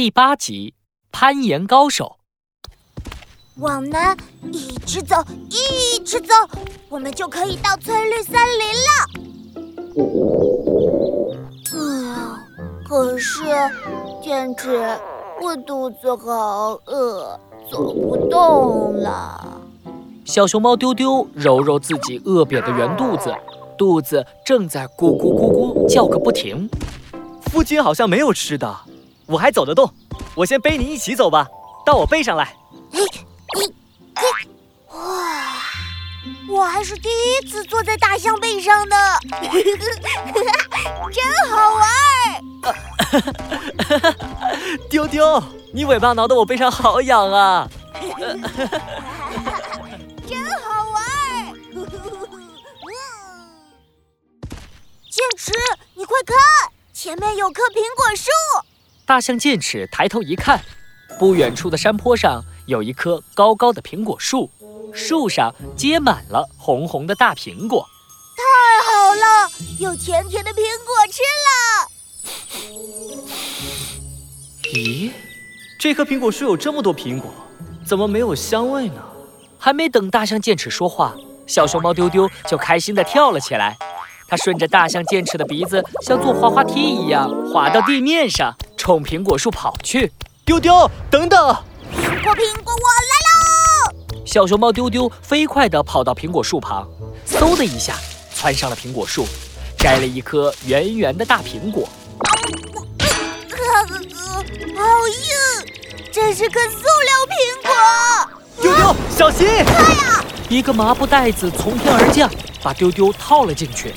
第八集，攀岩高手。往南一直走，一直走，我们就可以到翠绿森林了。嗯，可是，坚持，我肚子好饿，走不动了。小熊猫丢丢揉揉自己饿扁的圆肚子，肚子正在咕咕咕咕叫个不停。附近好像没有吃的，我还走得动，我先背你一起走吧，到我背上来。嘿，你，嘿，哇，我还是第一次坐在大象背上呢，真好玩。丢丢，你尾巴挠得我背上好痒啊。真好玩。剑齿，你快看！前面有棵苹果树，大象剑齿抬头一看，不远处的山坡上有一棵高高的苹果树，树上结满了红红的大苹果。太好了，有甜甜的苹果吃了。咦，这棵苹果树有这么多苹果，怎么没有香味呢？还没等大象剑齿说话，小熊猫丢丢就开心地跳了起来。它顺着大象剑齿的鼻子，像坐滑滑梯一样滑到地面上，冲苹果树跑去。丢丢，等等！苹果，苹果，我来喽！小熊猫丢丢飞快地跑到苹果树旁，嗖的一下窜上了苹果树，摘了一颗圆圆的大苹果。好硬，这是颗塑料苹果。丢丢，小心！快呀！一个麻布袋子从天而降，把丢丢套了进去。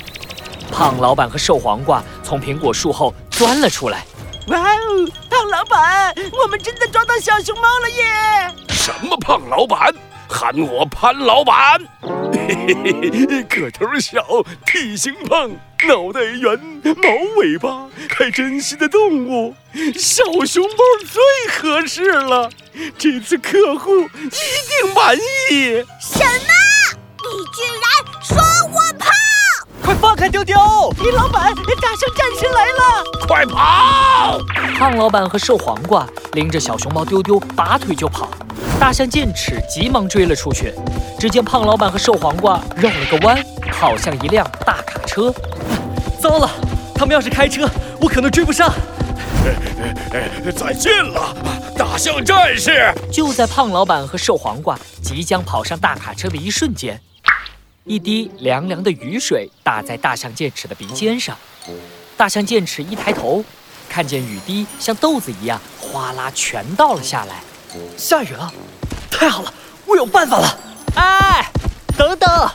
胖老板和瘦黄瓜从苹果树后钻了出来。哇哦，胖老板，我们真的抓到小熊猫了耶！什么胖老板？喊我潘老板。嘿嘿嘿，个头小，体型胖，脑袋圆，毛尾巴，还珍惜的动物，小熊猫最合适了。这次客户一定满意。什么？老板，大象战士来了！快跑！胖老板和瘦黄瓜拎着小熊猫丢丢，拔腿就跑。大象剑齿急忙追了出去。只见胖老板和瘦黄瓜绕了个弯，跑向一辆大卡车。糟了，他们要是开车，我可能追不上。再见了，大象战士！就在胖老板和瘦黄瓜即将跑上大卡车的一瞬间。一滴凉凉的雨水打在大象剑齿的鼻尖上，大象剑齿一抬头，看见雨滴像豆子一样哗啦全倒了下来。下雨了，太好了，我有办法了！哎，等等，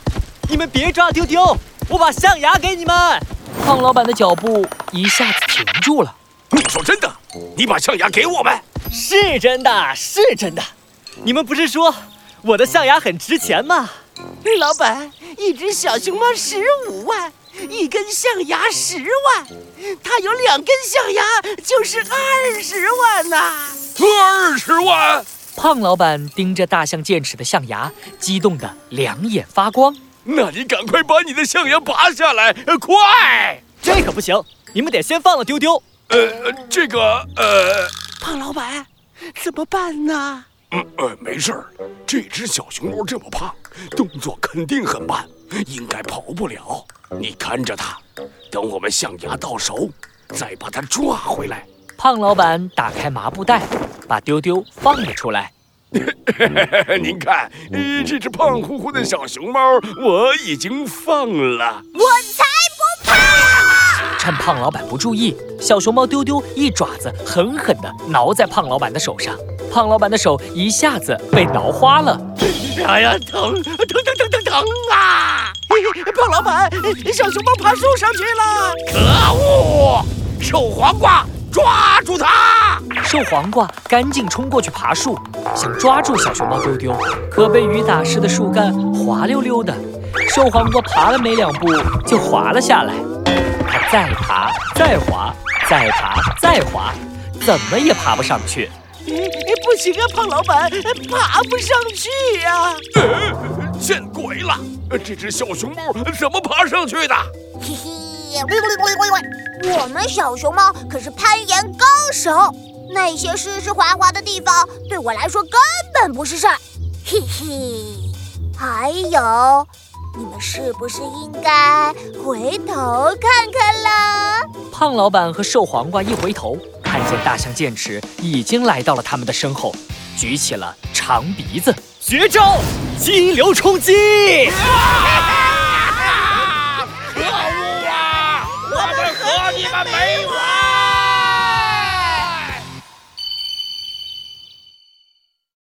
你们别抓丢丢，我把象牙给你们。胖老板的脚步一下子停住了。你说真的？你把象牙给我们？是真的，是真的。你们不是说我的象牙很值钱吗？老板，一只小熊猫十五万，一根象牙十万，它有两根象牙就是二十万呐！二十万！胖老板盯着大象剑齿的象牙，激动得两眼发光。那你赶快把你的象牙拔下来，快！这可不行，你们得先放了丢丢。呃，这个，呃，胖老板，怎么办呢？嗯呃，没事儿，这只小熊猫这么胖，动作肯定很慢，应该跑不了。你看着它，等我们象牙到手，再把它抓回来。胖老板打开麻布袋，把丢丢放了出来。您看，这只胖乎乎的小熊猫，我已经放了。我才不怕！趁胖老板不注意，小熊猫丢丢一爪子狠狠地挠在胖老板的手上。胖老板的手一下子被挠花了，哎呀，疼疼疼疼疼疼啊！胖老板，小熊猫爬树上去了！可恶！瘦黄瓜，抓住它！瘦黄瓜赶紧冲过去爬树，想抓住小熊猫丢丢，可被雨打湿的树干滑溜溜的，瘦黄瓜爬了没两步就滑了下来。它再爬，再滑，再爬，再滑，怎么也爬不上去。不行啊，胖老板，爬不上去呀！见鬼了！这只小熊猫怎么爬上去的？嘿嘿，我们小熊猫可是攀岩高手。那些湿湿滑滑的地方对我来说根本不是事儿。嘿嘿，还有，你们是不是应该回头看看了？胖老板和瘦黄瓜一回头，看见大象剑齿已经来到了他们的身后，举起了长鼻子，绝招激流冲击！